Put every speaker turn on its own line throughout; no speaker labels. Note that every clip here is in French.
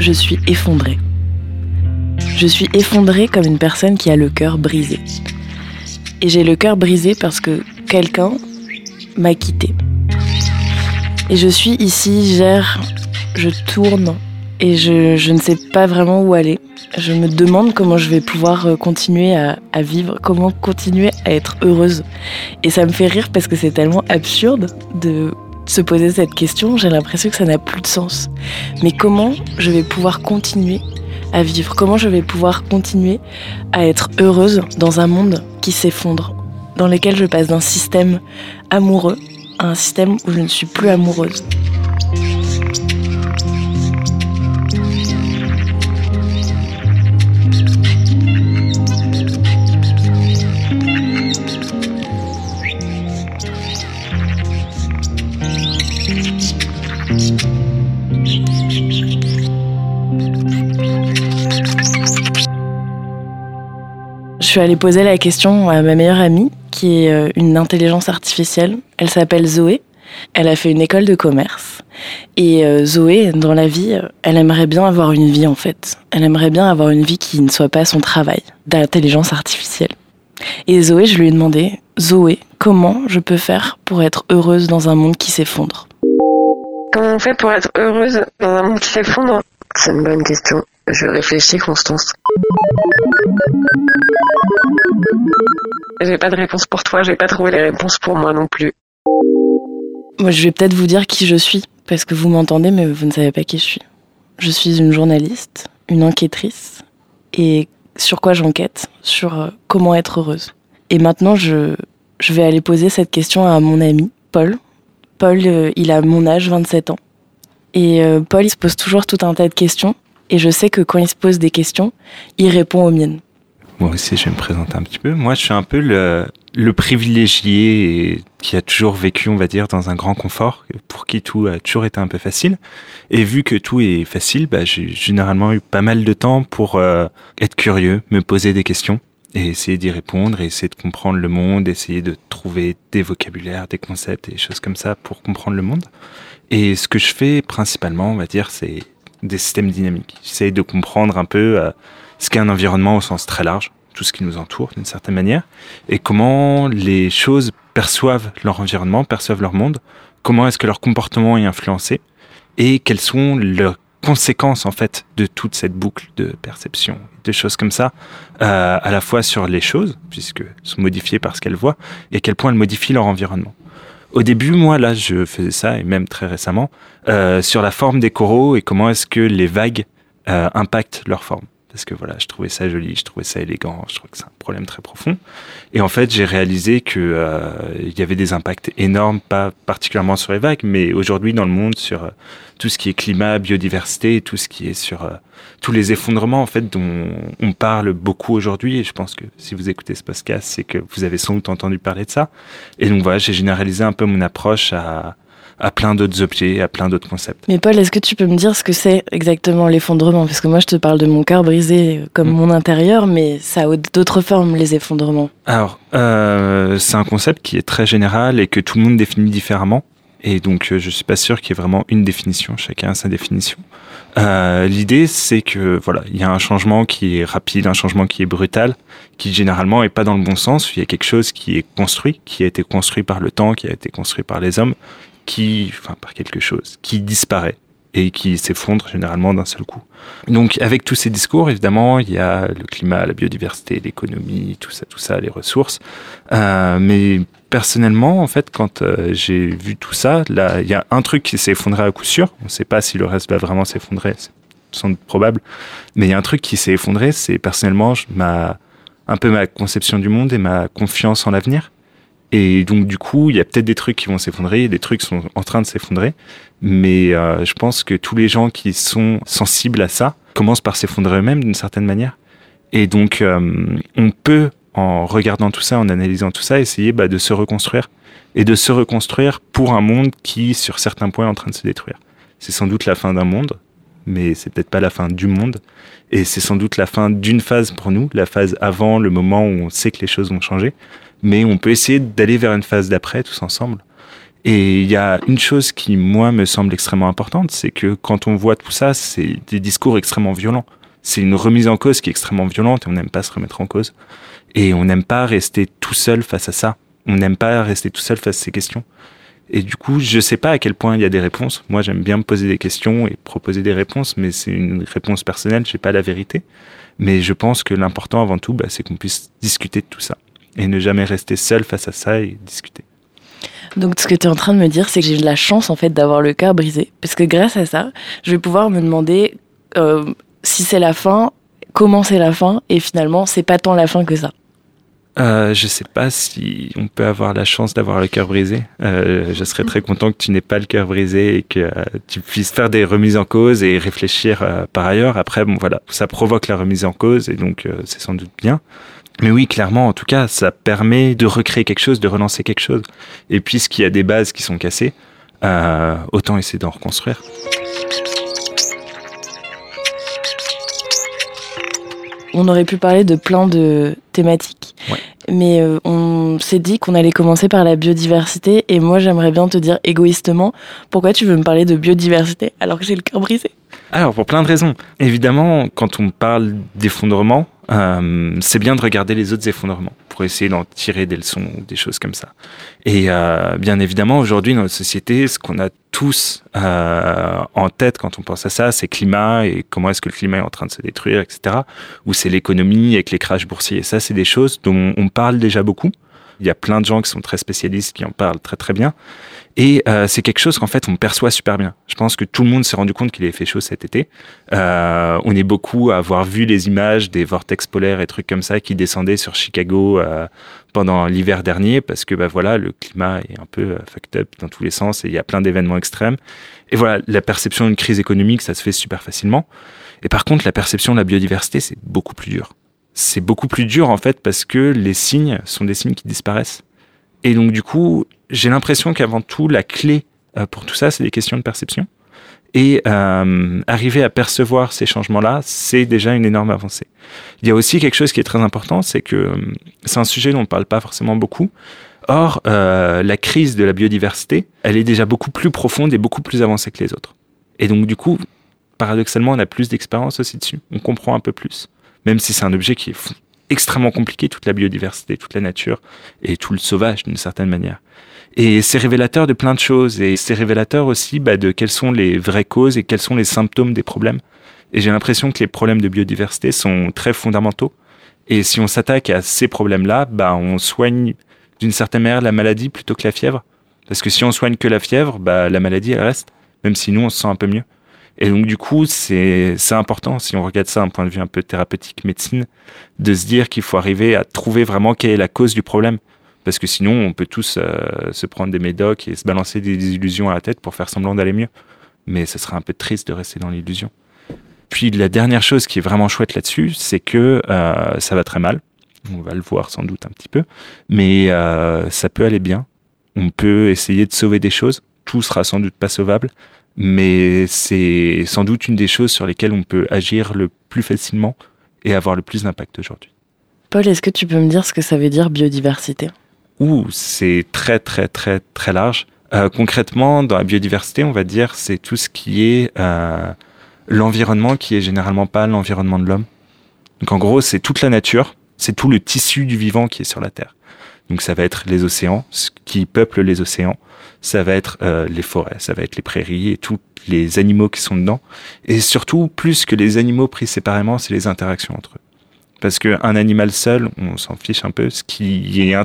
je suis effondrée. Je suis effondrée comme une personne qui a le cœur brisé. Et j'ai le cœur brisé parce que quelqu'un m'a quitté. Et je suis ici, gère, je tourne et je, ne sais pas vraiment où aller. Je me demande comment je vais pouvoir euh, continuer à, à, vivre, comment continuer à être heureuse. Et ça me fait rire parce que c'est tellement absurde de se poser cette question. J'ai l'impression que ça n'a plus de sens. Mais comment je vais pouvoir continuer à vivre? Comment je vais pouvoir continuer à être heureuse dans un monde qui s'effondre, dans lequel je passe d'un système amoureux à un système où je ne suis plus amoureuse? Suis allée poser la question à ma meilleure amie, qui est euh, une intelligence artificielle. Elle s'appelle Zoé. Elle a fait une école de commerce. Et euh, Zoé, dans la vie, euh, elle aimerait bien avoir une vie en fait. Elle aimerait bien avoir une vie qui ne soit pas son travail d'intelligence artificielle. Et Zoé, je lui ai demandé, Zoé, comment je peux faire pour être heureuse dans un monde qui s'effondre?
Comment on fait pour être heureuse dans un monde qui s'effondre? C'est une bonne question. Je réfléchis, Constance. J'ai pas de réponse pour toi, j'ai pas trouvé les réponses pour moi non plus.
Moi, je vais peut-être vous dire qui je suis, parce que vous m'entendez, mais vous ne savez pas qui je suis. Je suis une journaliste, une enquêtrice, et sur quoi j'enquête Sur euh, comment être heureuse. Et maintenant, je, vais aller poser cette question à mon ami, Paul. Paul, euh, il a mon âge, 27 ans. Et euh, Paul, il se pose toujours tout un tas de questions. Et je sais que quand il se pose des questions, il répond aux miennes.
Moi aussi, je vais me présenter un petit peu. Moi, je suis un peu le, le privilégié qui a toujours vécu, on va dire, dans un grand confort, pour qui tout a toujours été un peu facile. Et vu que tout est facile, bah, j'ai généralement eu pas mal de temps pour euh, être curieux, me poser des questions et essayer d'y répondre, et essayer de comprendre le monde, essayer de trouver des vocabulaires, des concepts et des choses comme ça pour comprendre le monde. Et ce que je fais principalement, on va dire, c'est des systèmes dynamiques. J'essaye de comprendre un peu euh, ce qu'est un environnement au sens très large, tout ce qui nous entoure d'une certaine manière, et comment les choses perçoivent leur environnement, perçoivent leur monde, comment est-ce que leur comportement est influencé, et quelles sont leurs conséquences en fait de toute cette boucle de perception, des choses comme ça, euh, à la fois sur les choses, puisque sont modifiées par ce qu'elles voient, et à quel point elles modifient leur environnement. Au début, moi, là, je faisais ça, et même très récemment, euh, sur la forme des coraux et comment est-ce que les vagues euh, impactent leur forme. Parce que voilà, je trouvais ça joli, je trouvais ça élégant, je trouvais que c'est un problème très profond. Et en fait, j'ai réalisé que euh, il y avait des impacts énormes, pas particulièrement sur les vagues, mais aujourd'hui dans le monde sur euh, tout ce qui est climat, biodiversité, tout ce qui est sur euh, tous les effondrements en fait dont on parle beaucoup aujourd'hui. Et je pense que si vous écoutez ce podcast, c'est que vous avez sans doute entendu parler de ça. Et donc voilà, j'ai généralisé un peu mon approche à à plein d'autres objets, à plein d'autres concepts.
Mais Paul, est-ce que tu peux me dire ce que c'est exactement l'effondrement? Parce que moi, je te parle de mon cœur brisé comme mm. mon intérieur, mais ça a d'autres formes, les effondrements.
Alors, euh, c'est un concept qui est très général et que tout le monde définit différemment. Et donc, euh, je suis pas sûr qu'il y ait vraiment une définition. Chacun a sa définition. Euh, L'idée, c'est que voilà, il y a un changement qui est rapide, un changement qui est brutal, qui généralement est pas dans le bon sens. Il y a quelque chose qui est construit, qui a été construit par le temps, qui a été construit par les hommes, qui, enfin par quelque chose, qui disparaît et qui s'effondre généralement d'un seul coup. Donc avec tous ces discours, évidemment, il y a le climat, la biodiversité, l'économie, tout ça, tout ça, les ressources. Euh, mais personnellement, en fait, quand euh, j'ai vu tout ça, là, il y a un truc qui s'est effondré à coup sûr. On ne sait pas si le reste va vraiment s'effondrer, c'est sans doute probable. Mais il y a un truc qui s'est effondré, c'est personnellement ma, un peu ma conception du monde et ma confiance en l'avenir. Et donc du coup, il y a peut-être des trucs qui vont s'effondrer, des trucs sont en train de s'effondrer, mais euh, je pense que tous les gens qui sont sensibles à ça commencent par s'effondrer eux-mêmes d'une certaine manière. Et donc euh, on peut, en regardant tout ça, en analysant tout ça, essayer bah, de se reconstruire et de se reconstruire pour un monde qui, sur certains points, est en train de se détruire. C'est sans doute la fin d'un monde, mais c'est peut-être pas la fin du monde. Et c'est sans doute la fin d'une phase pour nous, la phase avant le moment où on sait que les choses vont changer mais on peut essayer d'aller vers une phase d'après tous ensemble. Et il y a une chose qui, moi, me semble extrêmement importante, c'est que quand on voit tout ça, c'est des discours extrêmement violents. C'est une remise en cause qui est extrêmement violente et on n'aime pas se remettre en cause. Et on n'aime pas rester tout seul face à ça. On n'aime pas rester tout seul face à ces questions. Et du coup, je sais pas à quel point il y a des réponses. Moi, j'aime bien me poser des questions et proposer des réponses, mais c'est une réponse personnelle, j'ai pas la vérité. Mais je pense que l'important avant tout, bah, c'est qu'on puisse discuter de tout ça et ne jamais rester seul face à ça et discuter.
Donc ce que tu es en train de me dire, c'est que j'ai de la chance en fait d'avoir le cœur brisé, parce que grâce à ça, je vais pouvoir me demander euh, si c'est la fin, comment c'est la fin, et finalement c'est pas tant la fin que ça.
Euh, je sais pas si on peut avoir la chance d'avoir le cœur brisé. Euh, je serais très content que tu n'aies pas le cœur brisé et que euh, tu puisses faire des remises en cause et réfléchir par ailleurs. Après, bon voilà, ça provoque la remise en cause et donc c'est sans doute bien. Mais oui, clairement, en tout cas, ça permet de recréer quelque chose, de relancer quelque chose. Et puisqu'il y a des bases qui sont cassées, euh, autant essayer d'en reconstruire.
On aurait pu parler de plein de thématiques,
Ouais.
mais euh, on s'est dit qu'on allait commencer par la biodiversité. Et moi, j'aimerais bien te dire égoïstement, pourquoi tu veux me parler de biodiversité alors que j'ai le cœur brisé?
Alors, pour plein de raisons. Évidemment, quand on parle d'effondrement, euh, c'est bien de regarder les autres effondrements pour essayer d'en tirer des leçons ou des choses comme ça. Et euh, bien évidemment, aujourd'hui, dans notre société, ce qu'on a tous euh, en tête quand on pense à ça, c'est climat et comment est-ce que le climat est en train de se détruire, etc. Ou c'est l'économie avec les crashs boursiers. Et ça, c'est des choses dont on parle déjà beaucoup. Il y a plein de gens qui sont très spécialistes qui en parlent très très bien. Et euh, c'est quelque chose qu'en fait on perçoit super bien. Je pense que tout le monde s'est rendu compte qu'il avait fait chaud cet été. Euh, on est beaucoup à avoir vu les images des vortex polaires et trucs comme ça qui descendaient sur Chicago euh, pendant l'hiver dernier parce que bah voilà le climat est un peu fucked up dans tous les sens et il y a plein d'événements extrêmes. Et voilà la perception d'une crise économique ça se fait super facilement. Et par contre la perception de la biodiversité c'est beaucoup plus dur. C'est beaucoup plus dur en fait parce que les signes sont des signes qui disparaissent. Et donc du coup, j'ai l'impression qu'avant tout, la clé euh, pour tout ça, c'est des questions de perception. Et euh, arriver à percevoir ces changements-là, c'est déjà une énorme avancée. Il y a aussi quelque chose qui est très important, c'est que euh, c'est un sujet dont on ne parle pas forcément beaucoup. Or, euh, la crise de la biodiversité, elle est déjà beaucoup plus profonde et beaucoup plus avancée que les autres. Et donc du coup, paradoxalement, on a plus d'expérience aussi dessus. On comprend un peu plus. Même si c'est un objet qui est fou- extrêmement compliqué, toute la biodiversité, toute la nature et tout le sauvage d'une certaine manière. Et c'est révélateur de plein de choses et c'est révélateur aussi bah, de quelles sont les vraies causes et quels sont les symptômes des problèmes. Et j'ai l'impression que les problèmes de biodiversité sont très fondamentaux. Et si on s'attaque à ces problèmes-là, bah, on soigne d'une certaine manière la maladie plutôt que la fièvre. Parce que si on soigne que la fièvre, bah, la maladie, elle reste. Même si nous, on se sent un peu mieux. Et donc, du coup, c'est important, si on regarde ça d'un point de vue un peu thérapeutique, médecine, de se dire qu'il faut arriver à trouver vraiment quelle est la cause du problème. Parce que sinon, on peut tous euh, se prendre des médocs et se balancer des illusions à la tête pour faire semblant d'aller mieux. Mais ce serait un peu triste de rester dans l'illusion. Puis la dernière chose qui est vraiment chouette là-dessus, c'est que euh, ça va très mal. On va le voir sans doute un petit peu. Mais euh, ça peut aller bien. On peut essayer de sauver des choses. Tout sera sans doute pas sauvable. Mais c'est sans doute une des choses sur lesquelles on peut agir le plus facilement et avoir le plus d'impact aujourd'hui.
Paul, est-ce que tu peux me dire ce que ça veut dire biodiversité?
Ouh, c'est très très très très large. Euh, concrètement, dans la biodiversité, on va dire c'est tout ce qui est euh, l'environnement qui est généralement pas l'environnement de l'homme. Donc en gros, c'est toute la nature, c'est tout le tissu du vivant qui est sur la Terre. Donc ça va être les océans, ce qui peuple les océans, ça va être euh, les forêts, ça va être les prairies et tous les animaux qui sont dedans. Et surtout, plus que les animaux pris séparément, c'est les interactions entre eux. Parce qu'un animal seul, on s'en fiche un peu. Ce qui est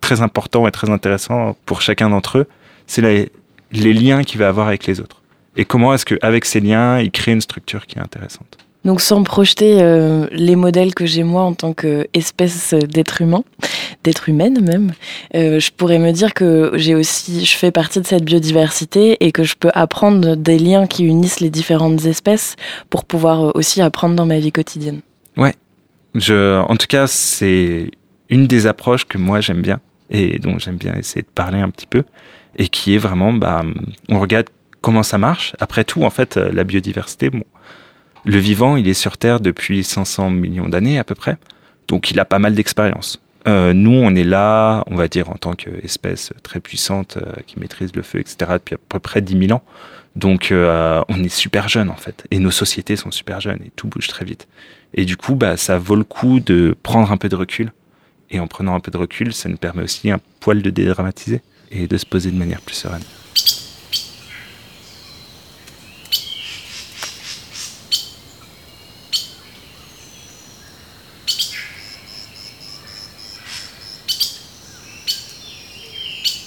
très important et très intéressant pour chacun d'entre eux, c'est les, les liens qu'il va avoir avec les autres. Et comment est-ce qu'avec ces liens, il crée une structure qui est intéressante.
Donc sans projeter euh, les modèles que j'ai moi en tant qu'espèce d'être humain, d'être humaine même, euh, je pourrais me dire que j'ai aussi, je fais partie de cette biodiversité et que je peux apprendre des liens qui unissent les différentes espèces pour pouvoir euh, aussi apprendre dans ma vie quotidienne.
Je, en tout cas, c'est une des approches que moi j'aime bien et dont j'aime bien essayer de parler un petit peu et qui est vraiment, bah, on regarde comment ça marche. Après tout, en fait, la biodiversité, le vivant, il est sur Terre depuis 500 millions d'années à peu près, donc il a pas mal d'expérience. Euh, nous, on est là, on va dire, en tant qu'espèce très puissante euh, qui maîtrise le feu, etc., depuis à peu près 10 000 ans. Donc, euh, on est super jeune, en fait. Et nos sociétés sont super jeunes et tout bouge très vite. Et du coup, bah, ça vaut le coup de prendre un peu de recul. Et en prenant un peu de recul, ça nous permet aussi un poil de dédramatiser et de se poser de manière plus sereine.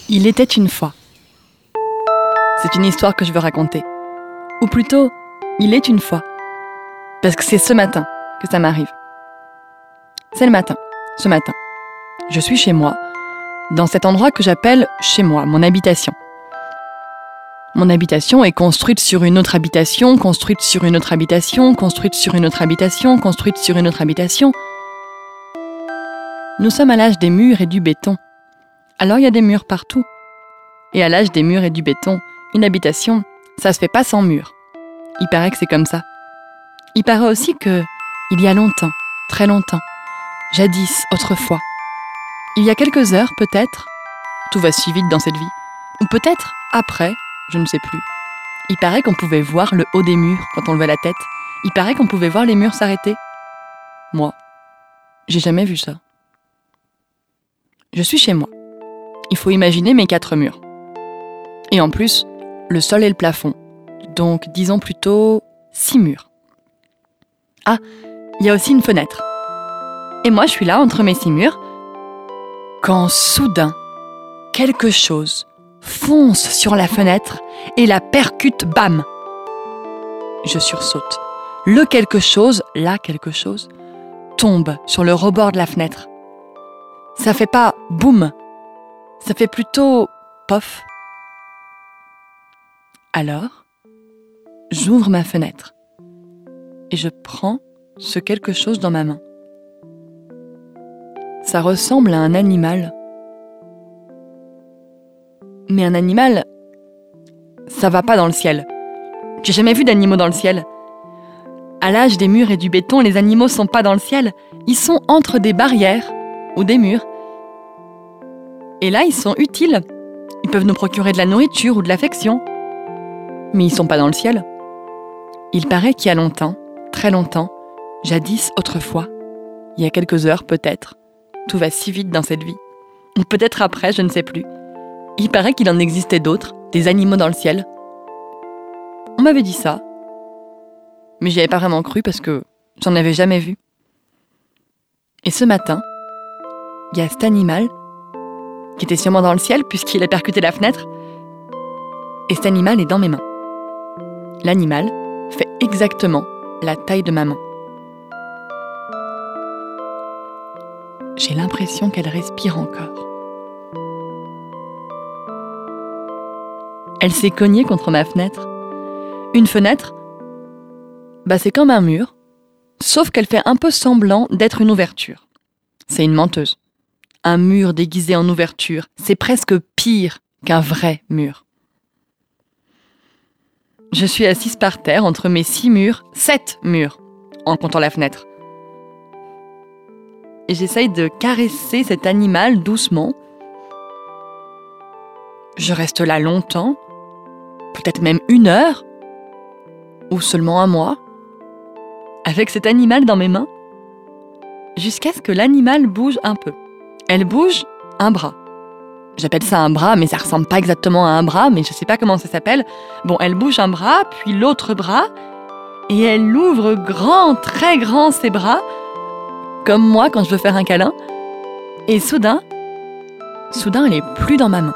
Il était une fois. C'est une histoire que je veux raconter. Ou plutôt, il est une fois. Parce que c'est ce matin que ça m'arrive. C'est le matin, ce matin. Je suis chez moi, dans cet endroit que j'appelle chez moi, mon habitation. Mon habitation est construite sur une autre habitation, construite sur une autre habitation, construite sur une autre habitation, construite sur une autre habitation. Nous sommes à l'âge des murs et du béton. Alors il y a des murs partout. Et à l'âge des murs et du béton, une habitation, ça se fait pas sans murs. Il paraît que c'est comme ça. Il paraît aussi que, il y a longtemps, très longtemps, jadis, autrefois, il y a quelques heures peut-être, tout va si vite dans cette vie, ou peut-être après, je ne sais plus. Il paraît qu'on pouvait voir le haut des murs quand on levait la tête. Il paraît qu'on pouvait voir les murs s'arrêter. Moi, j'ai jamais vu ça. Je suis chez moi il faut imaginer mes quatre murs. Et en plus, le sol et le plafond. Donc disons plutôt six murs. Ah, il y a aussi une fenêtre. Et moi, je suis là entre mes six murs. Quand soudain, quelque chose fonce sur la fenêtre et la percute, bam Je sursaute. Le quelque chose, là quelque chose, tombe sur le rebord de la fenêtre. Ça fait pas boum ça fait plutôt pof. Alors, j'ouvre ma fenêtre et je prends ce quelque chose dans ma main. Ça ressemble à un animal. Mais un animal, ça va pas dans le ciel. J'ai jamais vu d'animaux dans le ciel. À l'âge des murs et du béton, les animaux sont pas dans le ciel, ils sont entre des barrières ou des murs et là, ils sont utiles. Ils peuvent nous procurer de la nourriture ou de l'affection. Mais ils sont pas dans le ciel. Il paraît qu'il y a longtemps, très longtemps, jadis, autrefois, il y a quelques heures peut-être, tout va si vite dans cette vie. Ou peut-être après, je ne sais plus. Il paraît qu'il en existait d'autres, des animaux dans le ciel. On m'avait dit ça. Mais j'y avais pas vraiment cru parce que j'en avais jamais vu. Et ce matin, il y a cet animal qui était sûrement dans le ciel puisqu'il a percuté la fenêtre. Et cet animal est dans mes mains. L'animal fait exactement la taille de ma main. J'ai l'impression qu'elle respire encore. Elle s'est cognée contre ma fenêtre. Une fenêtre, bah c'est comme un mur, sauf qu'elle fait un peu semblant d'être une ouverture. C'est une menteuse un mur déguisé en ouverture. C'est presque pire qu'un vrai mur. Je suis assise par terre entre mes six murs, sept murs, en comptant la fenêtre. Et j'essaye de caresser cet animal doucement. Je reste là longtemps, peut-être même une heure, ou seulement un mois, avec cet animal dans mes mains, jusqu'à ce que l'animal bouge un peu. Elle bouge un bras. J'appelle ça un bras, mais ça ressemble pas exactement à un bras, mais je sais pas comment ça s'appelle. Bon, elle bouge un bras, puis l'autre bras, et elle ouvre grand, très grand ses bras, comme moi quand je veux faire un câlin. Et soudain, soudain, elle est plus dans ma main.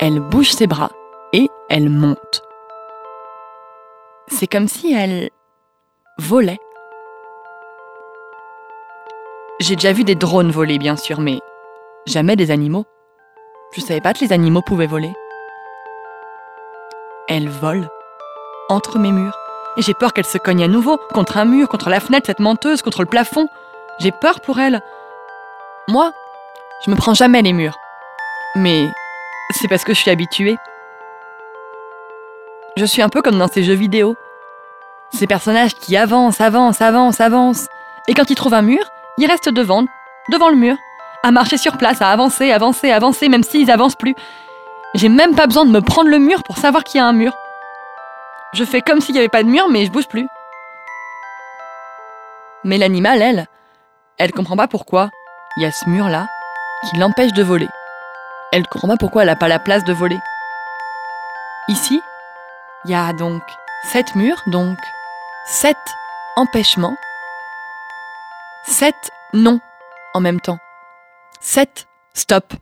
Elle bouge ses bras et elle monte. C'est comme si elle volait. J'ai déjà vu des drones voler, bien sûr, mais jamais des animaux. Je savais pas que les animaux pouvaient voler. Elle vole entre mes murs. Et j'ai peur qu'elle se cogne à nouveau contre un mur, contre la fenêtre, cette menteuse, contre le plafond. J'ai peur pour elle. Moi, je me prends jamais les murs. Mais c'est parce que je suis habituée. Je suis un peu comme dans ces jeux vidéo. Ces personnages qui avancent, avancent, avancent, avancent. Et quand ils trouvent un mur, il reste devant, devant le mur, à marcher sur place, à avancer, avancer, avancer, même s'ils avancent plus. J'ai même pas besoin de me prendre le mur pour savoir qu'il y a un mur. Je fais comme s'il n'y avait pas de mur, mais je bouge plus. Mais l'animal, elle, elle comprend pas pourquoi il y a ce mur-là qui l'empêche de voler. Elle comprend pas pourquoi elle n'a pas la place de voler. Ici, il y a donc sept murs, donc sept empêchements, sept non en même temps, sept stop.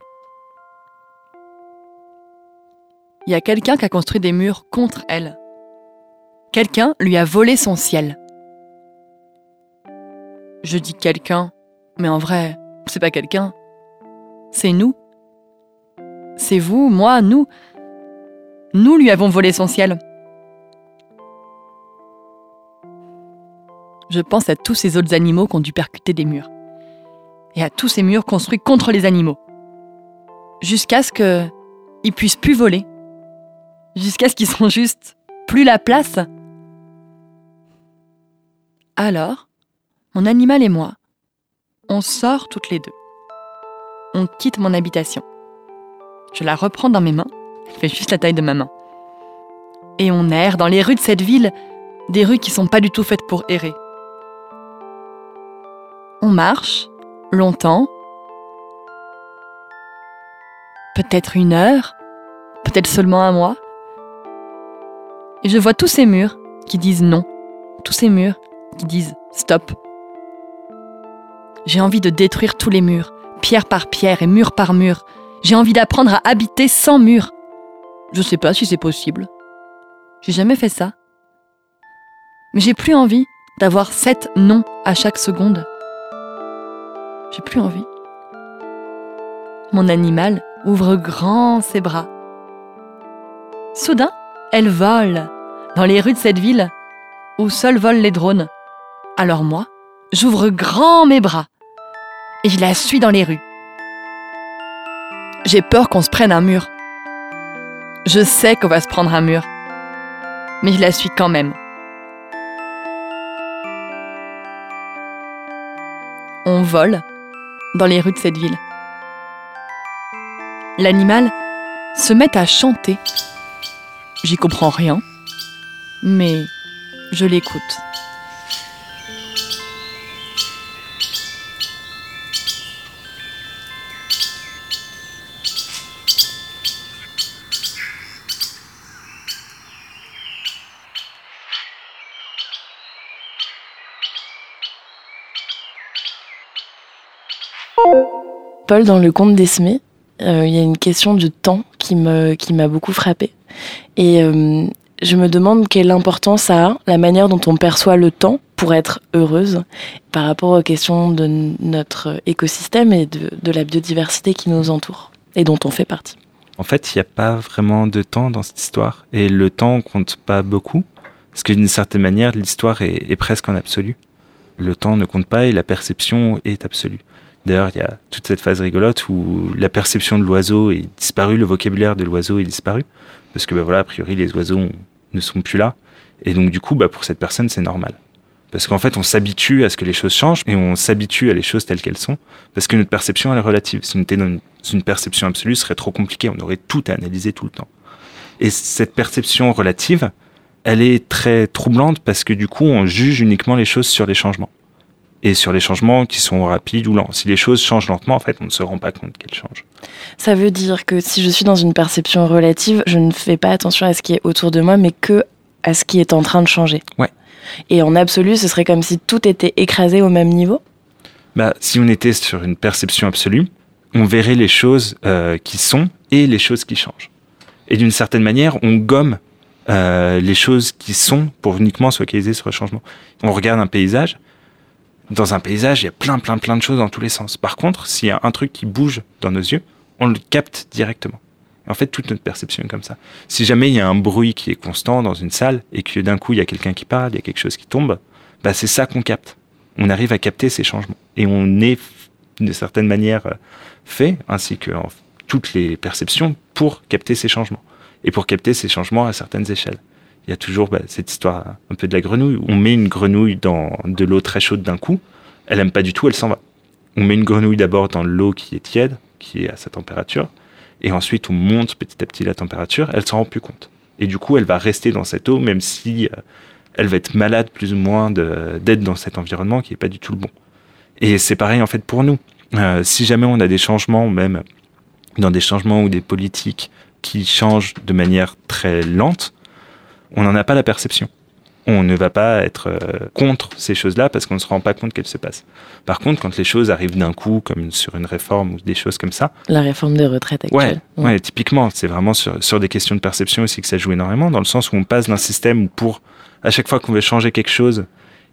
Il y a quelqu'un qui a construit des murs contre elle. Quelqu'un lui a volé son ciel. Je dis quelqu'un, mais en vrai, c'est pas quelqu'un. C'est nous. C'est vous, moi, nous. Nous lui avons volé son ciel. Je pense à tous ces autres animaux qui ont dû percuter des murs. Et à tous ces murs construits contre les animaux. Jusqu'à ce qu'ils puissent plus voler. Jusqu'à ce qu'ils sont juste plus la place. Alors, mon animal et moi, on sort toutes les deux. On quitte mon habitation. Je la reprends dans mes mains. Elle fait juste la taille de ma main. Et on erre dans les rues de cette ville, des rues qui sont pas du tout faites pour errer. On marche, longtemps, peut-être une heure, peut-être seulement un mois. Et je vois tous ces murs qui disent non, tous ces murs qui disent stop. J'ai envie de détruire tous les murs, pierre par pierre et mur par mur. J'ai envie d'apprendre à habiter sans mur. Je sais pas si c'est possible. J'ai jamais fait ça. Mais j'ai plus envie d'avoir sept noms à chaque seconde. J'ai plus envie. Mon animal ouvre grand ses bras. Soudain, elle vole dans les rues de cette ville où seuls volent les drones. Alors moi, j'ouvre grand mes bras et je la suis dans les rues. J'ai peur qu'on se prenne un mur. Je sais qu'on va se prendre un mur, mais je la suis quand même. On vole dans les rues de cette ville. L'animal se met à chanter. J'y comprends rien, mais je l'écoute.
Paul, dans le conte d'Esmé, euh, il y a une question de temps qui me qui m'a beaucoup frappée. Et euh, je me demande quelle importance a la manière dont on perçoit le temps pour être heureuse par rapport aux questions de notre écosystème et de, de la biodiversité qui nous entoure et dont on fait partie.
En fait, il n'y a pas vraiment de temps dans cette histoire. Et le temps compte pas beaucoup. Parce que d'une certaine manière, l'histoire est presque en absolu. Le temps ne compte pas et la perception est absolue. D'ailleurs, il y a toute cette phase rigolote où la perception de l'oiseau est disparue, le vocabulaire de l'oiseau est disparu, parce que bah, voilà, a priori, les oiseaux ne sont plus là. Et donc, du coup, bah, pour cette personne, c'est normal. Parce qu'en fait, on s'habitue à ce que les choses changent et on s'habitue à les choses telles qu'elles sont, parce que notre perception, elle est relative. Si on était dans une, une perception absolue, ce serait trop compliqué, on aurait tout à analyser tout le temps. Et cette perception relative, elle est très troublante parce que du coup, on juge uniquement les choses sur les changements et sur les changements qui sont rapides ou lents. Si les choses changent lentement, en fait, on ne se rend pas compte qu'elles changent.
Ça veut dire que si je suis dans une perception relative, je ne fais pas attention à ce qui est autour de moi, mais que à ce qui est en train de changer.
Ouais.
Et en absolu, ce serait comme si tout était écrasé au même niveau?
Bah, Si on était sur une perception absolue, on verrait les choses euh, qui sont et les choses qui changent. Et d'une certaine manière, on gomme euh, les choses qui sont pour uniquement se focaliser sur le changement. On regarde un paysage, dans un paysage, il y a plein, plein, plein de choses dans tous les sens. Par contre, s'il y a un truc qui bouge dans nos yeux, on le capte directement. En fait, toute notre perception est comme ça. Si jamais il y a un bruit qui est constant dans une salle et que d'un coup il y a quelqu'un qui parle, il y a quelque chose qui tombe, bah c'est ça qu'on capte. On arrive à capter ces changements et on est d'une certaine manière fait, ainsi que toutes les perceptions, pour capter ces changements et pour capter ces changements à certaines échelles il y a toujours bah, cette histoire un peu de la grenouille. On met une grenouille dans de l'eau très chaude d'un coup, elle aime pas du tout, elle s'en va. On met une grenouille d'abord dans l'eau qui est tiède, qui est à sa température, et ensuite on monte petit à petit la température, elle s'en rend plus compte. Et du coup, elle va rester dans cette eau, même si euh, elle va être malade plus ou moins d'être dans cet environnement qui n'est pas du tout le bon. Et c'est pareil en fait pour nous. Euh, si jamais on a des changements, même dans des changements ou des politiques qui changent de manière très lente, on n'en a pas la perception on ne va pas être euh, contre ces choses-là parce qu'on ne se rend pas compte qu'elles se passent. Par contre, quand les choses arrivent d'un coup, comme sur une réforme ou des choses comme ça.
La réforme des retraites
actuelle. Ouais, typiquement, c'est vraiment sur, sur, des questions de perception aussi que ça joue énormément, dans le sens où on passe d'un système où pour, à chaque fois qu'on veut changer quelque chose,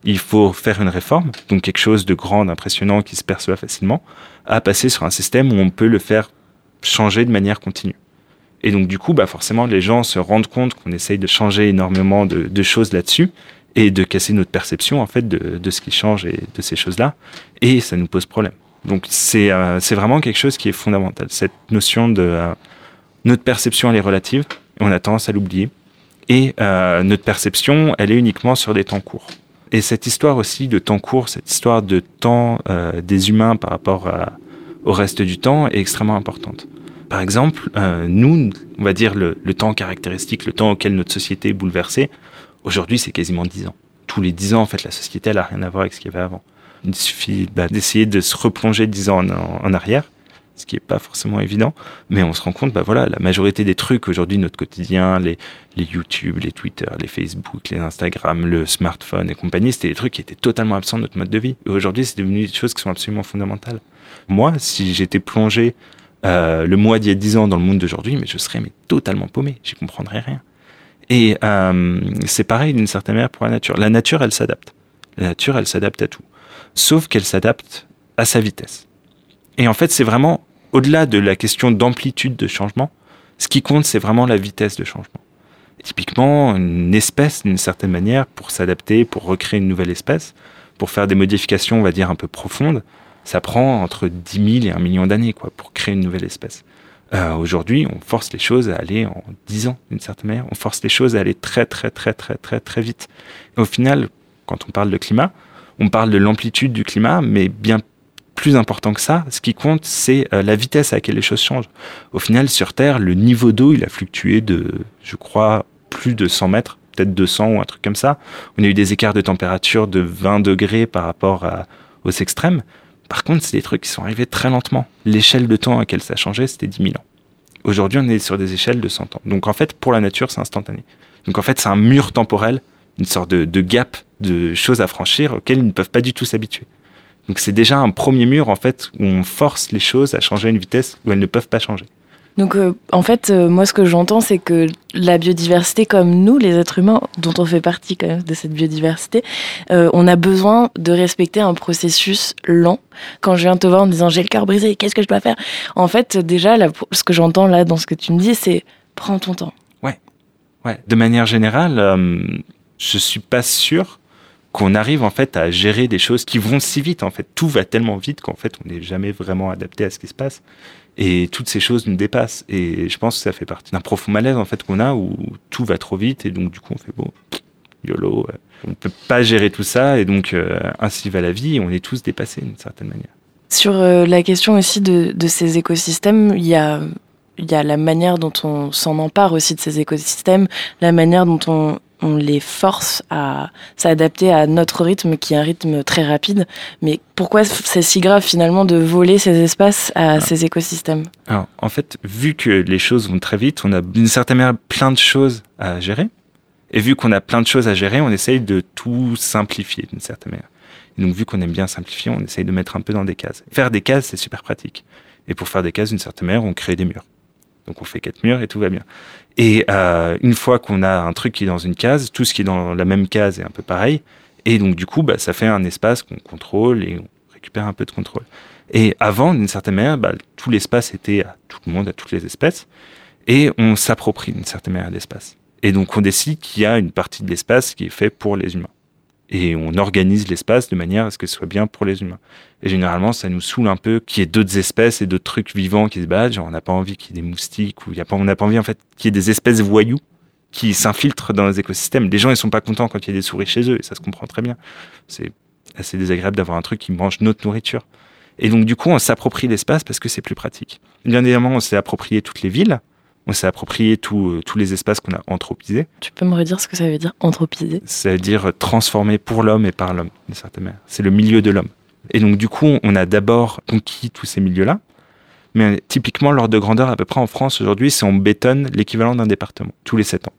il faut faire une réforme, donc quelque chose de grand, d'impressionnant qui se perçoit facilement, à passer sur un système où on peut le faire changer de manière continue. Et donc du coup, bah forcément, les gens se rendent compte qu'on essaye de changer énormément de, choses là-dessus et de casser notre perception en fait de, ce qui change et de ces choses-là. Et ça nous pose problème. Donc c'est euh, vraiment quelque chose qui est fondamental. Cette notion de euh, notre perception, elle est relative. Et on a tendance à l'oublier. Et euh, notre perception, elle est uniquement sur des temps courts. Et cette histoire aussi de temps court, cette histoire de temps des humains par rapport au reste du temps est extrêmement importante. Par exemple, euh, nous, on va dire le, temps caractéristique, le temps auquel notre société est bouleversée, aujourd'hui c'est quasiment 10 ans. Tous les 10 ans, en fait, la société, elle n'a rien à voir avec ce qu'il y avait avant. Il suffit bah, d'essayer de se replonger 10 ans en, arrière, ce qui n'est pas forcément évident, mais on se rend compte, bah voilà, la majorité des trucs aujourd'hui, notre quotidien, les, les YouTube, les Twitter, les Facebook, les Instagram, le smartphone et compagnie, c'était des trucs qui étaient totalement absents de notre mode de vie. Aujourd'hui, c'est devenu des choses qui sont absolument fondamentales. Moi, si j'étais plongé euh, le mois d'il y a 10 ans dans le monde d'aujourd'hui, mais je serais totalement paumé, j'y comprendrais rien. Et euh, c'est pareil d'une certaine manière pour la nature. La nature, elle s'adapte. La nature, elle s'adapte à tout. Sauf qu'elle s'adapte à sa vitesse. Et en fait, c'est vraiment, au-delà de la question d'amplitude de changement, ce qui compte, c'est vraiment la vitesse de changement. typiquement, une espèce, d'une certaine manière, pour s'adapter, pour recréer une nouvelle espèce, pour faire des modifications, on va dire, un peu profondes, ça prend entre 10 000 et 1 million d'années quoi, pour créer une nouvelle espèce. Euh, Aujourd'hui, on force les choses à aller en 10 ans, d'une certaine manière. On force les choses à aller très, très, très, très, très, très vite. Au final, quand on parle de climat, on parle de l'amplitude du climat, mais bien plus important que ça, ce qui compte, c'est euh, la vitesse à laquelle les choses changent. Au final, sur Terre, le niveau d'eau, il a fluctué de, je crois, plus de 100 mètres, peut-être 200 ou un truc comme ça. On a eu des écarts de température de 20 degrés par rapport à, aux extrêmes. Par contre, c'est des trucs qui sont arrivés très lentement. L'échelle de temps à laquelle ça changeait, c'était 10 000 ans. Aujourd'hui, on est sur des échelles de 100 ans. Donc en fait, pour la nature, c'est instantané. Donc en fait, c'est un mur temporel, une sorte de, gap de choses à franchir auxquelles ils ne peuvent pas du tout s'habituer. Donc c'est déjà un premier mur en fait où on force les choses à changer à une vitesse où elles ne peuvent pas changer.
Donc euh, en fait, euh, moi ce que j'entends, c'est que la biodiversité, comme nous, les êtres humains, dont on fait partie quand même de cette biodiversité, euh, on a besoin de respecter un processus lent. Quand je viens te voir en disant j'ai le cœur brisé, qu'est-ce que je dois faire? En fait, déjà, ce que j'entends là dans ce que tu me dis, c'est prends ton temps.
Ouais, ouais. De manière générale, je suis pas sûr qu'on arrive en fait à gérer des choses qui vont si vite. En fait, tout va tellement vite qu'en fait, on n'est jamais vraiment adapté à ce qui se passe. Et toutes ces choses nous dépassent. Et je pense que ça fait partie d'un profond malaise en fait qu'on a où tout va trop vite et donc du coup on fait bon, yolo, on ne peut pas gérer tout ça et donc euh, ainsi va la vie. Et on est tous dépassés d'une certaine manière.
Sur euh, la question aussi de, ces écosystèmes, il y a la manière dont on s'en empare aussi de ces écosystèmes, la manière dont on on les force à s'adapter à notre rythme qui est un rythme très rapide. Mais pourquoi c'est si grave finalement de voler ces espaces à ah. ces écosystèmes?
Alors, en fait, vu que les choses vont très vite, on a d'une certaine manière plein de choses à gérer. Et vu qu'on a plein de choses à gérer, on essaye de tout simplifier d'une certaine manière. Et donc, vu qu'on aime bien simplifier, on essaye de mettre un peu dans des cases. Faire des cases, c'est super pratique. Et pour faire des cases d'une certaine manière, on crée des murs. Donc on fait quatre murs et tout va bien. Et euh, une fois qu'on a un truc qui est dans une case, tout ce qui est dans la même case est un peu pareil. Et donc du coup, bah, ça fait un espace qu'on contrôle et on récupère un peu de contrôle. Et avant, d'une certaine manière, bah, tout l'espace était à tout le monde, à toutes les espèces, et on s'approprie d'une certaine manière l'espace. Et donc on décide qu'il y a une partie de l'espace qui est fait pour les humains et on organise l'espace de manière à ce que ce soit bien pour les humains. Et généralement, ça nous saoule un peu qu'il y ait d'autres espèces et d'autres trucs vivants qui se battent. Genre, on n'a pas envie qu'il y ait des moustiques ou on n'a pas envie en fait qu'il y ait des espèces voyous qui s'infiltrent dans les écosystèmes. Les gens, ils sont pas contents quand il y a des souris chez eux et ça se comprend très bien. C'est assez désagréable d'avoir un truc qui mange notre nourriture. Et donc, du coup, on s'approprie l'espace parce que c'est plus pratique. Bien évidemment, on s'est approprié toutes les villes, on s'est approprié tous les espaces qu'on a anthropisés.
Tu peux me redire ce que ça veut dire, anthropiser?
C'est-à-dire transformer pour l'homme et par l'homme, d'une certaine manière. C'est le milieu de l'homme. Et donc, du coup, on a d'abord conquis tous ces milieux-là. Mais typiquement, l'ordre de grandeur, à peu près en France aujourd'hui, c'est on bétonne l'équivalent d'un département, tous les 7 ans.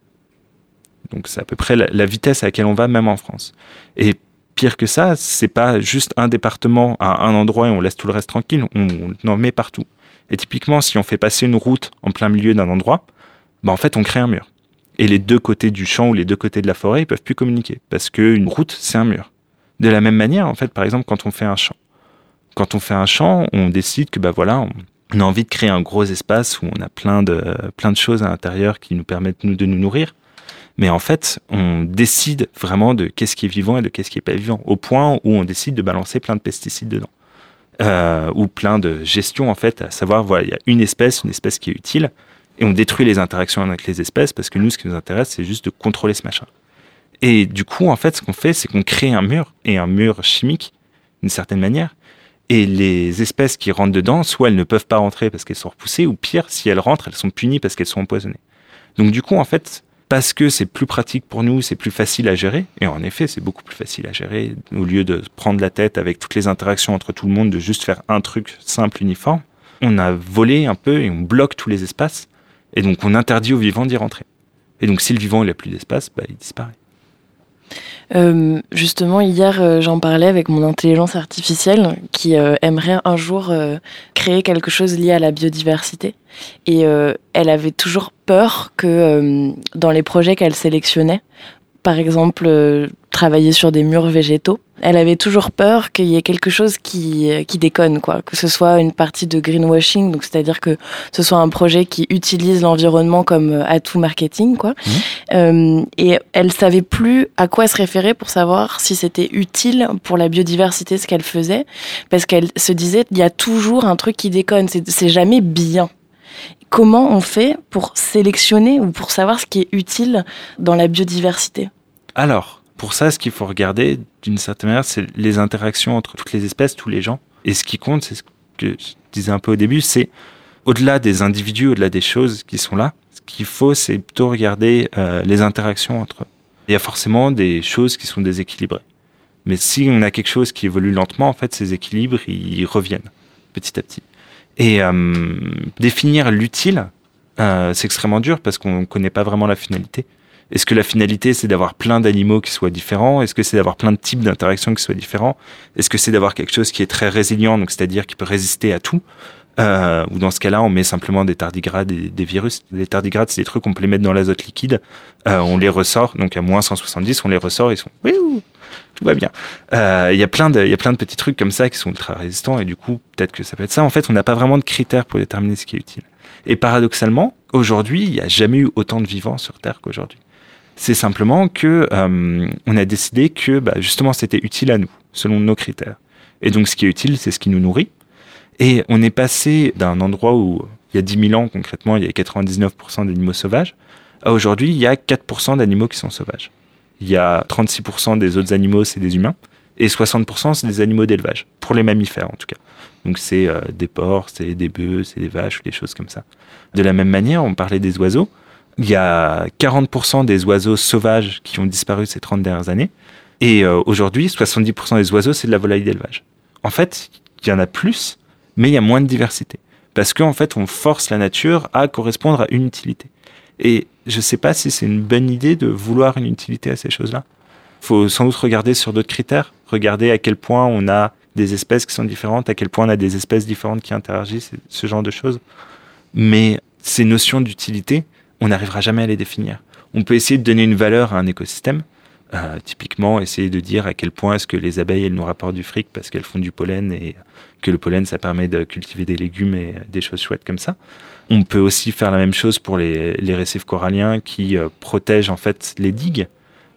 Donc, c'est à peu près la, la vitesse à laquelle on va, même en France. Et pire que ça, c'est pas juste un département à un endroit et on laisse tout le reste tranquille, on, en met partout. Et typiquement, si on fait passer une route en plein milieu d'un endroit, bah en fait, on crée un mur. Et les deux côtés du champ ou les deux côtés de la forêt, ils peuvent plus communiquer parce qu'une route, c'est un mur. De la même manière, en fait, par exemple, quand on fait un champ. Quand on fait un champ, on décide que bah voilà, on a envie de créer un gros espace où on a plein de plein de choses à l'intérieur qui nous permettent de nous nourrir. Mais en fait, on décide vraiment de qu'est-ce qui est vivant et de qu'est-ce qui est pas vivant, au point où on décide de balancer plein de pesticides dedans. Euh, ou plein de gestion en fait, à savoir voilà, il y a une espèce, une espèce qui est utile, et on détruit les interactions avec les espèces parce que nous, ce qui nous intéresse, c'est juste de contrôler ce machin. Et du coup, en fait, ce qu'on fait, c'est qu'on crée un mur, et un mur chimique, d'une certaine manière, et les espèces qui rentrent dedans, soit elles ne peuvent pas rentrer parce qu'elles sont repoussées, ou pire, si elles rentrent, elles sont punies parce qu'elles sont empoisonnées. Donc du coup, en fait, parce que c'est plus pratique pour nous, c'est plus facile à gérer. Et en effet, c'est beaucoup plus facile à gérer au lieu de prendre la tête avec toutes les interactions entre tout le monde, de juste faire un truc simple, uniforme. On a volé un peu et on bloque tous les espaces. Et donc, on interdit aux vivants d'y rentrer. Et donc, si le vivant n'a plus d'espace, bah, il disparaît.
Euh, justement, hier, euh, j'en parlais avec mon intelligence artificielle qui euh, aimerait un jour créer quelque chose lié à la biodiversité. Et elle avait toujours peur que dans les projets qu'elle sélectionnait, par exemple, euh, travailler sur des murs végétaux. Elle avait toujours peur qu'il y ait quelque chose qui, euh, qui déconne, quoi. Que ce soit une partie de greenwashing, donc c'est-à-dire que ce soit un projet qui utilise l'environnement comme euh, atout marketing, quoi. Mmh. et elle savait plus à quoi se référer pour savoir si c'était utile pour la biodiversité ce qu'elle faisait, parce qu'elle se disait il y a toujours un truc qui déconne, c'est jamais bien comment on fait pour sélectionner ou pour savoir ce qui est utile dans la biodiversité?
Alors, pour ça, ce qu'il faut regarder, d'une certaine manière, c'est les interactions entre toutes les espèces, tous les gens. Et ce qui compte, c'est ce que je disais un peu au début, c'est au-delà des individus, au-delà des choses qui sont là, ce qu'il faut, c'est plutôt regarder euh, les interactions entre eux. Il y a forcément des choses qui sont déséquilibrées. Mais si on a quelque chose qui évolue lentement, en fait, ces équilibres, ils reviennent petit à petit. Et euh, définir l'utile, euh, c'est extrêmement dur parce qu'on ne connaît pas vraiment la finalité. Est-ce que la finalité, c'est d'avoir plein d'animaux qui soient différents? Est-ce que c'est d'avoir plein de types d'interactions qui soient différents? Est-ce que c'est d'avoir quelque chose qui est très résilient, donc c'est-à-dire qui peut résister à tout? Euh, Ou dans ce cas-là, on met simplement des tardigrades et des virus. Les tardigrades, c'est des trucs qu'on peut les mettre dans l'azote liquide, euh, on les ressort, donc à moins 170, on les ressort, ils sont tout va bien. Euh, il y a plein de, il y a plein de petits trucs comme ça qui sont ultra résistants et du coup, peut-être que ça peut être ça. En fait, on n'a pas vraiment de critères pour déterminer ce qui est utile. Et paradoxalement, aujourd'hui, il n'y a jamais eu autant de vivants sur Terre qu'aujourd'hui. C'est simplement que euh, on a décidé que bah, justement c'était utile à nous, selon nos critères. Et donc, ce qui est utile, c'est ce qui nous nourrit. Et on est passé d'un endroit où il y a 10 000 ans, concrètement, il y a 99% d'animaux sauvages, à aujourd'hui, il y a 4% d'animaux qui sont sauvages il y a 36% des autres animaux, c'est des humains, et 60% c'est des animaux d'élevage, pour les mammifères en tout cas. Donc c'est euh, des porcs, c'est des bœufs, c'est des vaches, des choses comme ça. De la même manière, on parlait des oiseaux. Il y a 40% des oiseaux sauvages qui ont disparu ces 30 dernières années. Et euh, aujourd'hui, 70% des oiseaux, c'est de la volaille d'élevage. En fait, il y en a plus, mais il y a moins de diversité. Parce qu'en fait, on force la nature à correspondre à une utilité. Et je ne sais pas si c'est une bonne idée de vouloir une utilité à ces choses-là. Il faut sans doute regarder sur d'autres critères, regarder à quel point on a des espèces qui sont différentes, à quel point on a des espèces différentes qui interagissent, ce genre de choses. Mais ces notions d'utilité, on n'arrivera jamais à les définir. On peut essayer de donner une valeur à un écosystème, euh, typiquement essayer de dire à quel point est-ce que les abeilles elles nous rapportent du fric parce qu'elles font du pollen et que le pollen ça permet de cultiver des légumes et des choses chouettes comme ça. On peut aussi faire la même chose pour les, récifs coralliens qui euh, protègent en fait les digues.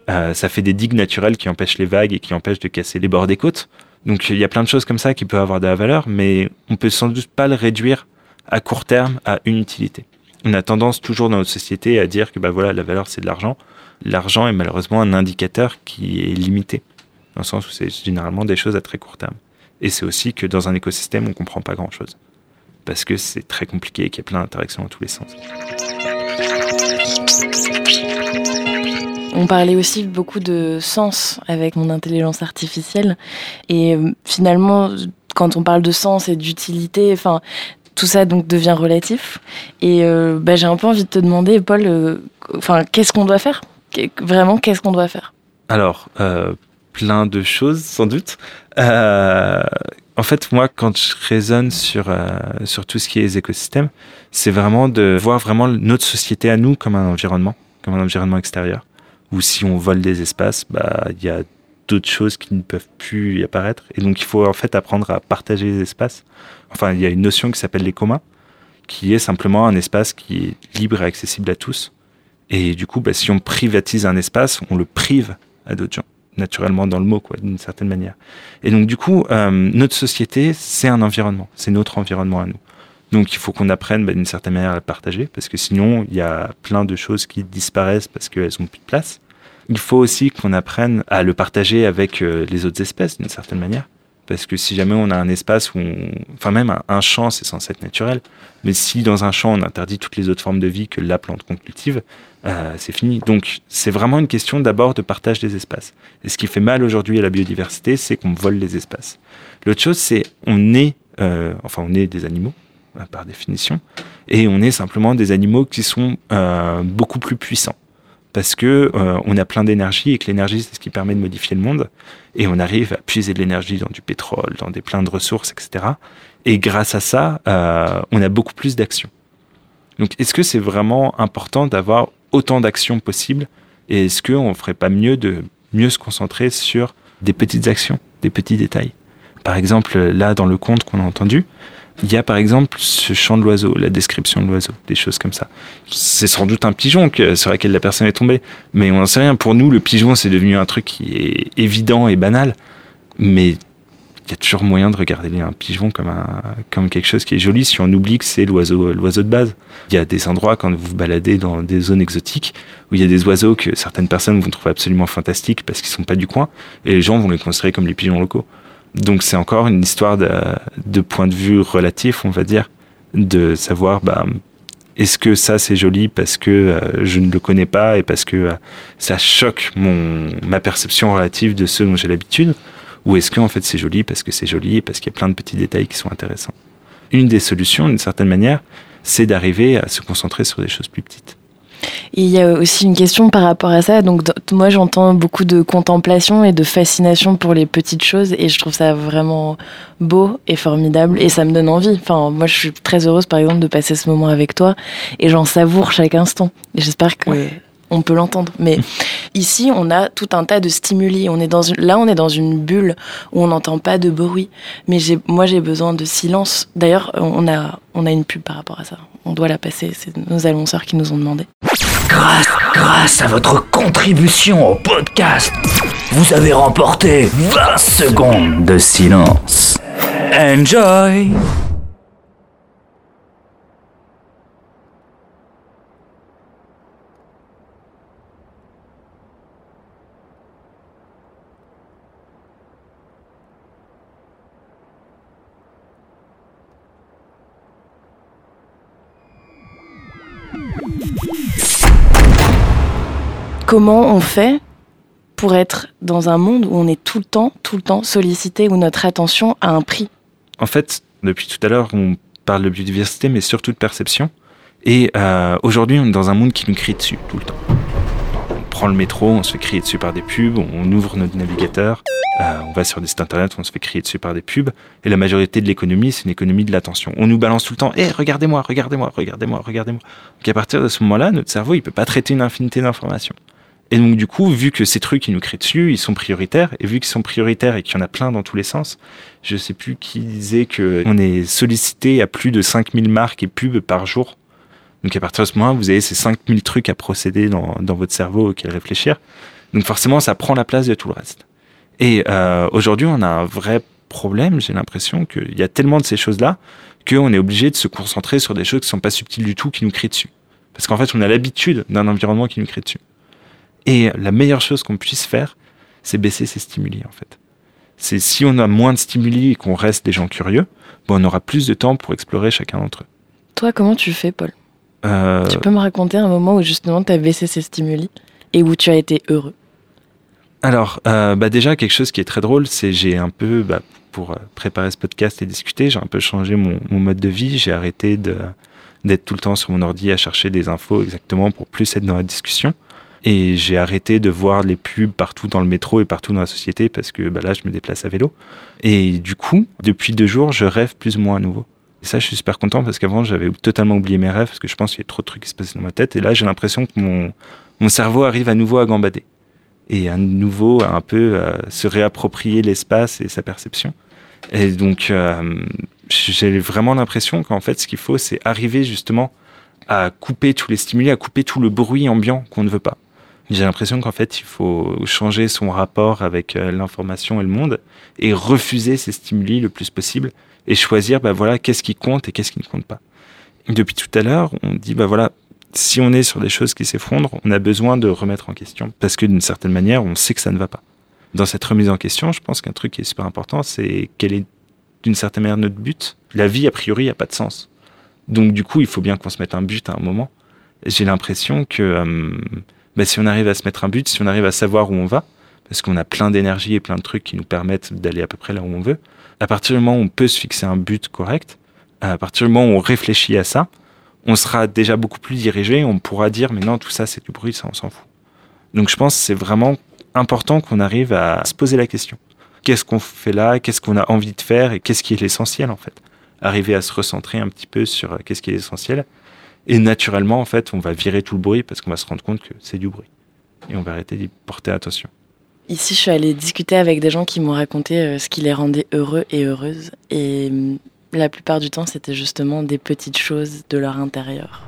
Euh, ça fait des digues naturelles qui empêchent les vagues et qui empêchent de casser les bords des côtes. Donc il y a plein de choses comme ça qui peuvent avoir de la valeur, mais on peut sans doute pas le réduire à court terme à une utilité. On a tendance toujours dans notre société à dire que bah voilà la valeur c'est de l'argent. L'argent est malheureusement un indicateur qui est limité, dans le sens où c'est généralement des choses à très court terme. Et c'est aussi que dans un écosystème, on ne comprend pas grand-chose. Parce que c'est très compliqué et qu'il y a plein d'interactions dans tous les sens.
On parlait aussi beaucoup de sens avec mon intelligence artificielle. Et euh, finalement, quand on parle de sens et d'utilité, enfin, tout ça donc devient relatif. Et euh, bah, j'ai un peu envie de te demander, Paul, euh, enfin, qu'est-ce qu'on doit faire? Vraiment, qu'est-ce qu'on doit faire?
Alors, plein de choses, sans doute. en fait, moi, quand je raisonne sur, sur tout ce qui est les écosystèmes, c'est vraiment de voir vraiment notre société à nous comme un environnement, comme un environnement extérieur ou si on vole des espaces, bah il y a d'autres choses qui ne peuvent plus y apparaître. Et donc il faut en fait apprendre à partager les espaces. Enfin, il y a une notion qui s'appelle les communs, qui est simplement un espace qui est libre et accessible à tous. Et du coup, bah, si on privatise un espace, on le prive à d'autres gens, naturellement dans le mot, quoi, d'une certaine manière. Et donc du coup, euh, notre société, c'est un environnement, c'est notre environnement à nous. Donc il faut qu'on apprenne bah, d'une certaine manière à le partager, parce que sinon il y a plein de choses qui disparaissent parce qu'elles n'ont plus de place. Il faut aussi qu'on apprenne à le partager avec euh, les autres espèces d'une certaine manière. Parce que si jamais on a un espace où on... Enfin même un, champ, c'est censé être naturel. Mais si dans un champ, on interdit toutes les autres formes de vie que la plante qu'on cultive, euh, c'est fini. Donc c'est vraiment une question d'abord de partage des espaces. Et ce qui fait mal aujourd'hui à la biodiversité, c'est qu'on vole les espaces. L'autre chose, c'est on est... Euh, enfin on est des animaux, euh, par définition, et on est simplement des animaux qui sont euh, beaucoup plus puissants parce que euh, on a plein d'énergie et que l'énergie c'est ce qui permet de modifier le monde et on arrive à puiser de l'énergie dans du pétrole, dans des plein de ressources, etc. Et grâce à ça, on a beaucoup plus d'actions. Donc, est-ce que c'est vraiment important d'avoir autant d'actions possibles et est-ce qu'on ne ferait pas mieux de mieux se concentrer sur des petites actions, des petits détails? Par exemple, là, dans le conte qu'on a entendu, il y a par exemple ce chant de l'oiseau, la description de l'oiseau, des choses comme ça. C'est sans doute un pigeon sur lequel la personne est tombée, mais on n'en sait rien. Pour nous, le pigeon, c'est devenu un truc qui est évident et banal, mais il y a toujours moyen de regarder un pigeon comme, un, comme quelque chose qui est joli si on oublie que c'est l'oiseau, l'oiseau de base. Il y a des endroits, quand vous vous baladez dans des zones exotiques, où il y a des oiseaux que certaines personnes vont trouver absolument fantastiques parce qu'ils sont pas du coin, et les gens vont les considérer comme les pigeons locaux. Donc c'est encore une histoire de, point de vue relatif, on va dire, de savoir bah, est-ce que ça c'est joli parce que euh, je ne le connais pas et parce que euh, ça choque mon, ma perception relative de ce dont j'ai l'habitude ou est-ce que en fait c'est joli parce que c'est joli et parce qu'il y a plein de petits détails qui sont intéressants. Une des solutions, d'une certaine manière, c'est d'arriver à se concentrer sur des choses plus petites.
Il y a aussi une question par rapport à ça. Donc, moi, j'entends beaucoup de contemplation et de fascination pour les petites choses et je trouve ça vraiment beau et formidable et ça me donne envie. Enfin, moi, je suis très heureuse, par exemple, de passer ce moment avec toi et j'en savoure chaque instant. J'espère que on peut l'entendre. Mais ici, on a tout un tas de stimuli. On est dans là, on est dans une bulle où on n'entend pas de bruit. Mais moi, j'ai besoin de silence. D'ailleurs, on a, on a une pub par rapport à ça. On doit la passer. C'est nos annonceurs qui nous ont demandé.
Grâce, grâce à votre contribution au podcast, vous avez remporté 20 secondes de silence. Enjoy!
Comment on fait pour être dans un monde où on est tout le temps, tout le temps sollicité, où notre attention a un prix
En fait, depuis tout à l'heure, on parle de biodiversité, mais surtout de perception. Et euh, aujourd'hui, on est dans un monde qui nous crie dessus tout le temps. On prend le métro, on se fait crier dessus par des pubs, on ouvre notre navigateur, euh, on va sur des sites internet, on se fait crier dessus par des pubs. Et la majorité de l'économie, c'est une économie de l'attention. On nous balance tout le temps, hé, regardez-moi, regardez-moi, regardez-moi, regardez-moi. Donc à partir de ce moment-là, notre cerveau, il peut pas traiter une infinité d'informations. Et donc, du coup, vu que ces trucs, qui nous créent dessus, ils sont prioritaires, et vu qu'ils sont prioritaires et qu'il y en a plein dans tous les sens, je sais plus qui disait qu'on est sollicité à plus de 5000 marques et pubs par jour. Donc, à partir de ce moment, vous avez ces 5000 trucs à procéder dans, votre cerveau auxquels réfléchir. Donc, forcément, ça prend la place de tout le reste. Et euh, aujourd'hui, on a un vrai problème, j'ai l'impression qu'il y a tellement de ces choses-là qu'on est obligé de se concentrer sur des choses qui sont pas subtiles du tout, qui nous créent dessus. Parce qu'en fait, on a l'habitude d'un environnement qui nous crée dessus. Et la meilleure chose qu'on puisse faire, c'est baisser ces stimuli, en fait. C'est si on a moins de stimuli et qu'on reste des gens curieux, bon, on aura plus de temps pour explorer chacun d'entre eux.
Toi, comment tu fais, Paul?
Euh,
Tu peux me raconter un moment où justement tu as baissé ces stimuli et où tu as été heureux?
Alors, euh, bah déjà, quelque chose qui est très drôle, c'est j'ai un peu, bah, pour euh, préparer ce podcast et discuter, j'ai un peu changé mon, mon mode de vie. J'ai arrêté d'être tout le temps sur mon ordi à chercher des infos exactement pour plus être dans la discussion. Et j'ai arrêté de voir les pubs partout dans le métro et partout dans la société parce que bah, là, je me déplace à vélo. Et du coup, depuis deux jours, je rêve plus ou moins à nouveau. Et ça, je suis super content parce qu'avant, j'avais totalement oublié mes rêves parce que je pense qu'il y a trop de trucs qui se passaient dans ma tête. Et là, j'ai l'impression que mon, cerveau arrive à nouveau à gambader et à nouveau à un peu euh, se réapproprier l'espace et sa perception. Et donc, euh, j'ai vraiment l'impression qu'en fait, ce qu'il faut, c'est arriver justement à couper tous les stimuli, à couper tout le bruit ambiant qu'on ne veut pas. J'ai l'impression qu'en fait, il faut changer son rapport avec euh, l'information et le monde et refuser ces stimuli le plus possible et choisir, bah voilà, qu'est-ce qui compte et qu'est-ce qui ne compte pas. Depuis tout à l'heure, on dit, bah voilà, si on est sur des choses qui s'effondrent, on a besoin de remettre en question parce que d'une certaine manière, on sait que ça ne va pas. Dans cette remise en question, je pense qu'un truc qui est super important, c'est quel est d'une certaine manière notre but. La vie, a priori, n'a pas de sens. Donc du coup, il faut bien qu'on se mette un but à un moment. J'ai l'impression que bah, si on arrive à se mettre un but, si on arrive à savoir où on va, parce qu'on a plein d'énergie et plein de trucs qui nous permettent d'aller à peu près là où on veut, à partir du moment où on peut se fixer un but correct, à partir du moment où on réfléchit à ça, on sera déjà beaucoup plus dirigé, on pourra dire mais non, tout ça c'est du bruit, ça on s'en fout. Donc je pense que c'est vraiment important qu'on arrive à se poser la question. Qu'est-ce qu'on fait là? Qu'est-ce qu'on a envie de faire? Et qu'est-ce qui est l'essentiel en fait? Arriver à se recentrer un petit peu sur euh, qu'est-ce qui est l'essentiel? Et naturellement, en fait, on va virer tout le bruit parce qu'on va se rendre compte que c'est du bruit. Et on va arrêter d'y porter attention.
Ici, je suis allée discuter avec des gens qui m'ont raconté euh, ce qui les rendait heureux et heureuses. Et hum, la plupart du temps, c'était justement des petites choses de leur intérieur.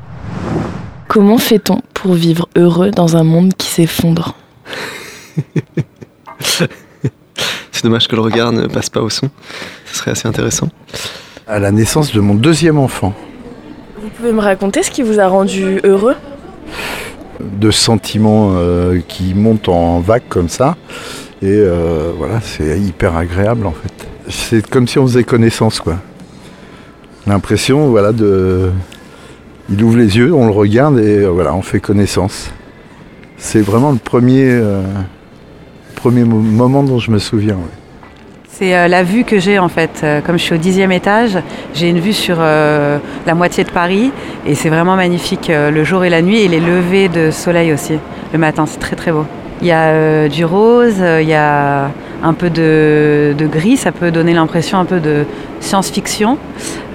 Comment fait-on pour vivre heureux dans un monde qui s'effondre?
C'est dommage que le regard ne passe pas au son. Ce serait assez intéressant.
À la naissance de mon deuxième enfant,
Vous pouvez me raconter ce qui vous a rendu heureux?
De sentiments euh, qui montent en vagues comme ça. Et euh, voilà, c'est hyper agréable en fait. C'est comme si on faisait connaissance quoi. L'impression, voilà, de. Il ouvre les yeux, on le regarde et euh, voilà, on fait connaissance. C'est vraiment le premier, premier mo- moment dont je me souviens.
C'est euh, la vue que j'ai en fait. Euh, comme je suis au dixième étage, j'ai une vue sur euh, la moitié de Paris et c'est vraiment magnifique euh, le jour et la nuit et les levées de soleil aussi le matin. C'est très très beau. Il y a euh, du rose, il y a un peu de, de gris, ça peut donner l'impression un peu de science-fiction.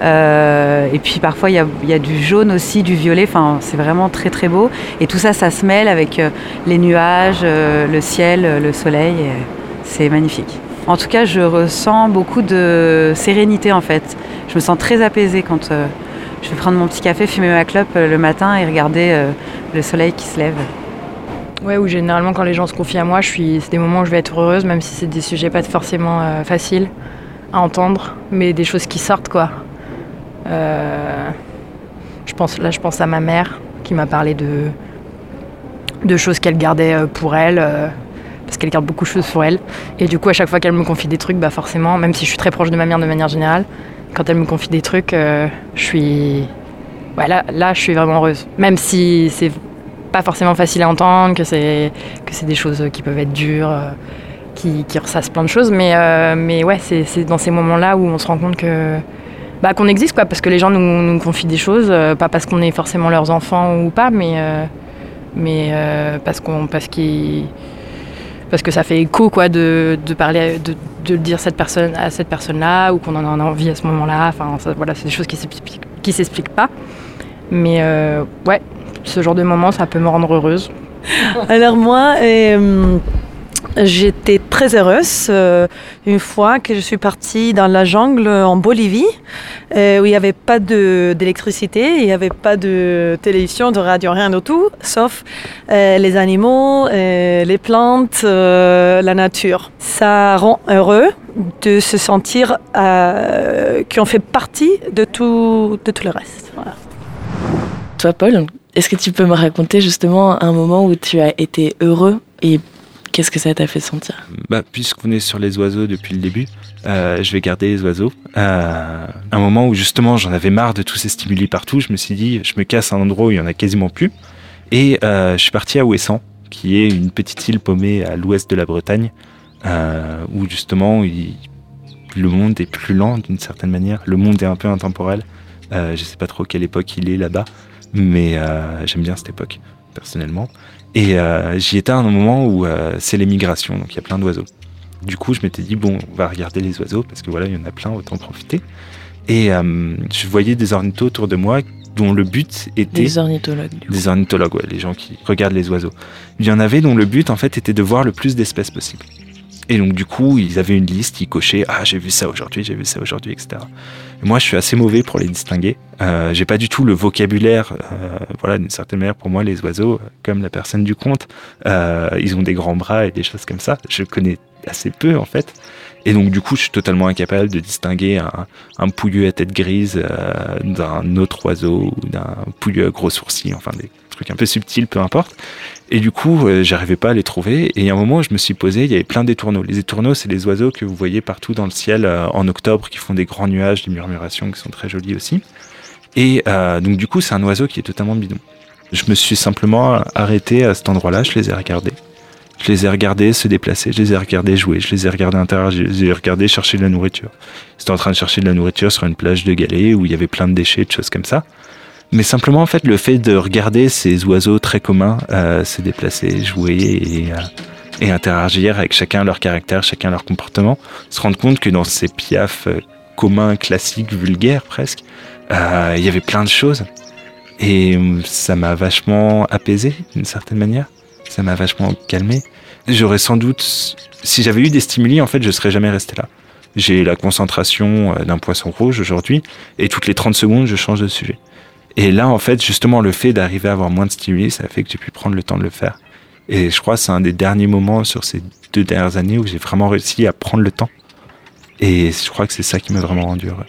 Euh, et puis parfois il y, a, il y a du jaune aussi, du violet. Enfin, c'est vraiment très très beau. Et tout ça, ça se mêle avec les nuages, le ciel, le soleil. C'est magnifique. En tout cas, je ressens beaucoup de sérénité en fait. Je me sens très apaisée quand euh, je vais prendre mon petit café, fumer ma clope euh, le matin et regarder euh, le soleil qui se lève.
Ouais, ou généralement quand les gens se confient à moi, je suis, c'est des moments où je vais être heureuse, même si c'est des sujets pas forcément faciles à entendre, mais des choses qui sortent quoi. Je pense, là, je pense à ma mère qui m'a parlé de, de choses qu'elle gardait pour elle, parce qu'elle garde beaucoup de choses pour elle. Et du coup, à chaque fois qu'elle me confie des trucs, bah forcément, même si je suis très proche de ma mère de manière générale, quand elle me confie des trucs, euh, je suis, ouais, là, je suis vraiment heureuse. Même si c'est pas forcément facile à entendre, que c'est que c'est des choses qui peuvent être dures, euh, qui, ressassent plein de choses, mais, euh, mais ouais, c'est dans ces moments-là où on se rend compte que bah, qu'on existe, quoi, parce que les gens nous, nous confient des choses, pas parce qu'on est forcément leurs enfants ou pas, mais, mais parce, qu'on, parce, qu'ils- parce que ça fait écho quoi, de, de parler, de, de dire cette personne, à cette personne-là, ou qu'on en a envie à ce moment-là. Enfin, ça, voilà, c'est des choses qui s'expliquent, qui s'expliquent pas. Mais euh, ouais, ce genre de moment, ça peut me rendre heureuse.
Alors moi, euh, j'étais très heureuse euh, une fois que je suis partie dans la jungle en Bolivie, euh, où il n'y avait pas d'électricité, il n'y avait pas de télévision, de radio, rien du tout, sauf euh, les animaux, les plantes, la nature. Ça rend heureux de se sentir qu'on fait partie de tout, de tout le reste.
Toi, Paul, est-ce que tu peux me raconter justement un moment où tu as été heureux et Qu'est-ce que ça t'a fait sentir
bah, Puisqu'on est sur les oiseaux depuis le début, euh, je vais garder les oiseaux. Euh, un moment où justement j'en avais marre de tous ces stimuli partout, je me suis dit, je me casse un endroit où il y en a quasiment plus. Et euh, je suis parti à Ouessant, qui est une petite île paumée à l'ouest de la Bretagne, où justement le monde est plus lent d'une certaine manière. Le monde est un peu intemporel. Je sais pas trop quelle époque il est là-bas, mais euh, j'aime bien cette époque personnellement. Et euh, j'y étais à un moment où euh, c'est les migrations, donc il y a plein d'oiseaux. Du coup, je m'étais dit, bon, on va regarder les oiseaux, parce que voilà, il y en a plein, autant profiter. Et je voyais des ornithos autour de moi, dont le but était...
Des ornithologues.
Des ornithologues, ouais, les gens qui regardent les oiseaux. Il y en avait dont le but, en fait, était de voir le plus d'espèces possible. Et donc, du coup, ils avaient une liste, ils cochaient Ah, j'ai vu ça aujourd'hui, j'ai vu ça aujourd'hui, etc. Moi, je suis assez mauvais pour les distinguer. Euh, j'ai pas du tout le vocabulaire. euh, voilà, d'une certaine manière, pour moi, les oiseaux, euh, comme la personne du conte, ils ont des grands bras et des choses comme ça. Je connais assez peu, en fait. Et donc, du coup, je suis totalement incapable de distinguer un, un pouilleux à tête grise d'un autre oiseau ou d'un pouilleux à gros sourcils, enfin des trucs un peu subtils, peu importe. Et du coup, euh, j'arrivais pas à les trouver. Et a un moment je me suis posé, il y avait plein d'étourneaux. Les étourneaux, c'est les oiseaux que vous voyez partout dans le ciel euh, en octobre, qui font des grands nuages, des murmurations qui sont très jolies aussi. Et euh, donc, du coup, c'est un oiseau qui est totalement bidon. Je me suis simplement arrêté à cet endroit-là, je les ai regardés. Je les ai regardés se déplacer, je les ai regardés jouer, je les ai regardés interagir, je les ai regardés chercher de la nourriture. Ils en train de chercher de la nourriture sur une plage de galets où il y avait plein de déchets, de choses comme ça. Mais simplement, en fait, le fait de regarder ces oiseaux très communs euh, se déplacer, jouer et, euh, et interagir avec chacun leur caractère, chacun leur comportement, se rendre compte que dans ces piafs euh, communs, classiques, vulgaires presque, il y avait plein de choses. Et ça m'a vachement apaisé d'une certaine manière. Ça m'a vachement calmé. J'aurais sans doute, si j'avais eu des stimuli, en fait, je serais jamais resté là. J'ai la concentration d'un poisson rouge aujourd'hui, et toutes les 30 secondes, je change de sujet. Et là, en fait, justement, le fait d'arriver à avoir moins de stimuli, ça fait que j'ai pu prendre le temps de le faire. Et je crois que c'est un des derniers moments sur ces deux dernières années où j'ai vraiment réussi à prendre le temps. Et je crois que c'est ça qui m'a vraiment rendu heureux.